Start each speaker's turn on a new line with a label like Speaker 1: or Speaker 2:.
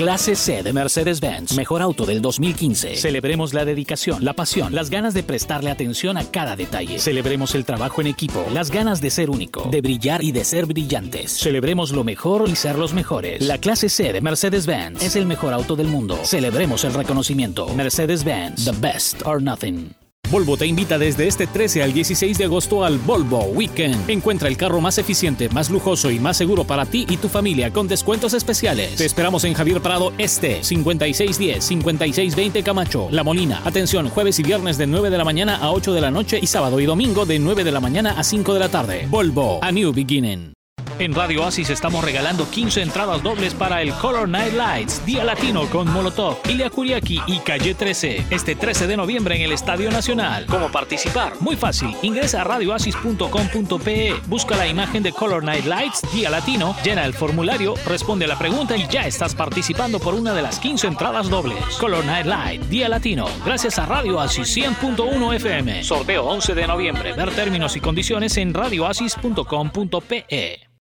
Speaker 1: Clase C de Mercedes-Benz, mejor auto del 2015. Celebremos la dedicación, la pasión, las ganas de prestarle atención a cada detalle. Celebremos el trabajo en equipo, las ganas de ser único, de brillar y de ser brillantes. Celebremos lo mejor y ser los mejores. La clase C de Mercedes-Benz es el mejor auto del mundo. Celebremos el reconocimiento. Mercedes-Benz, the best or nothing. Volvo te invita desde este 13 al 16 de agosto al Volvo Weekend. Encuentra el carro más eficiente, más lujoso y más seguro para ti y tu familia con descuentos especiales. Te esperamos en Javier Prado Este, 5610-5620 Camacho, La Molina. Atención, jueves y viernes de 9 de la mañana a 8 de la noche y sábado y domingo de 9 de la mañana a 5 de la tarde. Volvo, a new beginning. En Radio Oasis estamos regalando 15 entradas dobles para el Color Night Lights, Día Latino con Molotov, Ilia Kuriaki y Calle 13, este 13 de noviembre en el Estadio Nacional. ¿Cómo participar? Muy fácil. Ingresa a radioasis.com.pe, busca la imagen de Color Night Lights, Día Latino, llena el formulario, responde la pregunta y ya estás participando por una de las 15 entradas dobles. Color Night Light, Día Latino, gracias a Radio Oasis 100.1 FM. Sorteo 11 de noviembre. Ver términos y condiciones en radioasis.com.pe.